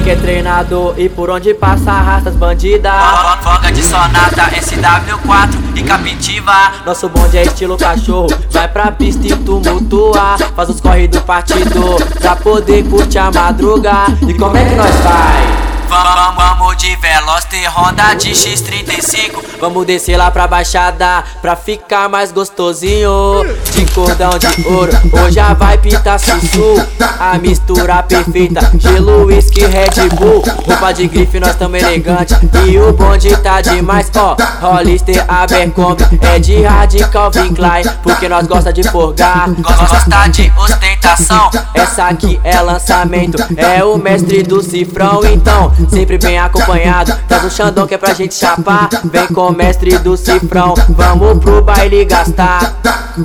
moleque é treinado e por onde passa arrasta as bandidas. Voga de sonata, SW4 e capitiva. Nosso bonde é estilo cachorro, vai pra pista e tumultua. Faz os corre do partido pra poder curtir a madruga. E como é que nós vai? Vamos, vamos de Veloster, Honda de X35 Vamos descer lá pra Baixada pra ficar mais gostosinho. De cordão de ouro, hoje já vai pintar sussu A mistura perfeita, gelo, whisky, Red Bull. Roupa de grife, nós tamo elegante. E o bonde tá demais, ó. Hollister, Abercrombie, é de Radical Calvin Klein Porque nós gosta de forgar Gosta de ostentação Essa aqui é lançamento, é o mestre do cifrão Então sempre bem acompanhado. Traz o Xandão que é pra gente chapar. Vem com o mestre do cifrão, vamos pro baile gastar.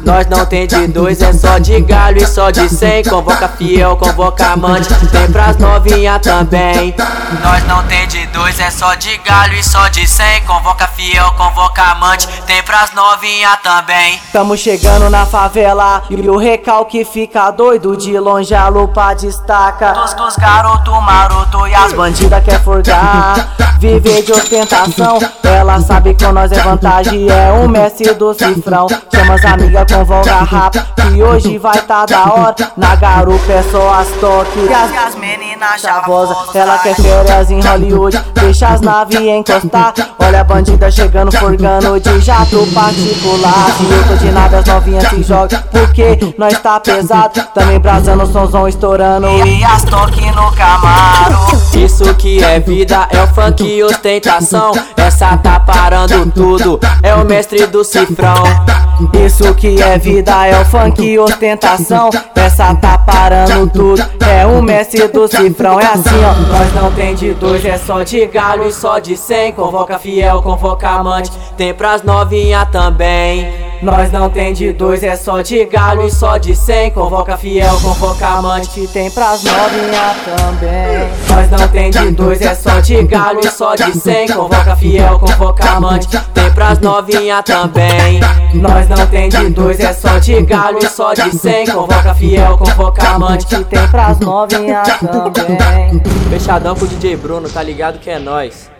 Nós não tem de dois, é só de galho e só de cem. Convoca fiel, convoca amante, tem pras novinha também. Nós não tem de dois, é só de galho e só de cem. Convoca fiel, convoca amante, tem pras novinha também. Tamo chegando na favela e o recalque fica doido. De longe a lupa destaca. Dos, dos garoto maroto e as bandidas quer forjar. Viver de ostentação, ela sabe que nós é vantagem. É o mestre do cifrão. Chama as amigas, convoca rap. Que hoje vai tá da hora. Na garupa é só as toques. E as, as meninas chavosas. Ela quer férias em Hollywood. Deixa as naves encostar. Olha a bandida chegando, forgando de jato particular. Se eu tô de nada, as novinhas se jogam. Porque nós tá pesado. Também brasando, o somzão estourando. E as toques no Camaro. Isso que é vida, é o funk e ostentação. Essa tá parando tudo, é o mestre do cifrão. Isso que é vida, é o funk e ostentação. Essa tá parando tudo, é o mestre do cifrão. É assim, ó. Nós não tem de dois, é só de galho e só de cem. Convoca fiel, convoca amante, tem pras novinha também. Nós não tem de dois, é só de galho e só de cem. Convoca fiel, convoca amante, tem pras novinha também. Nós não tem de dois, é só de galho e só de cem. Convoca fiel, convoca amante, tem pras novinha também. Nós não tem de dois, é só de galho e só de cem. Convoca fiel, convoca amante, tem pras novinha também. Fechadão com o DJ Bruno, tá ligado que é nós.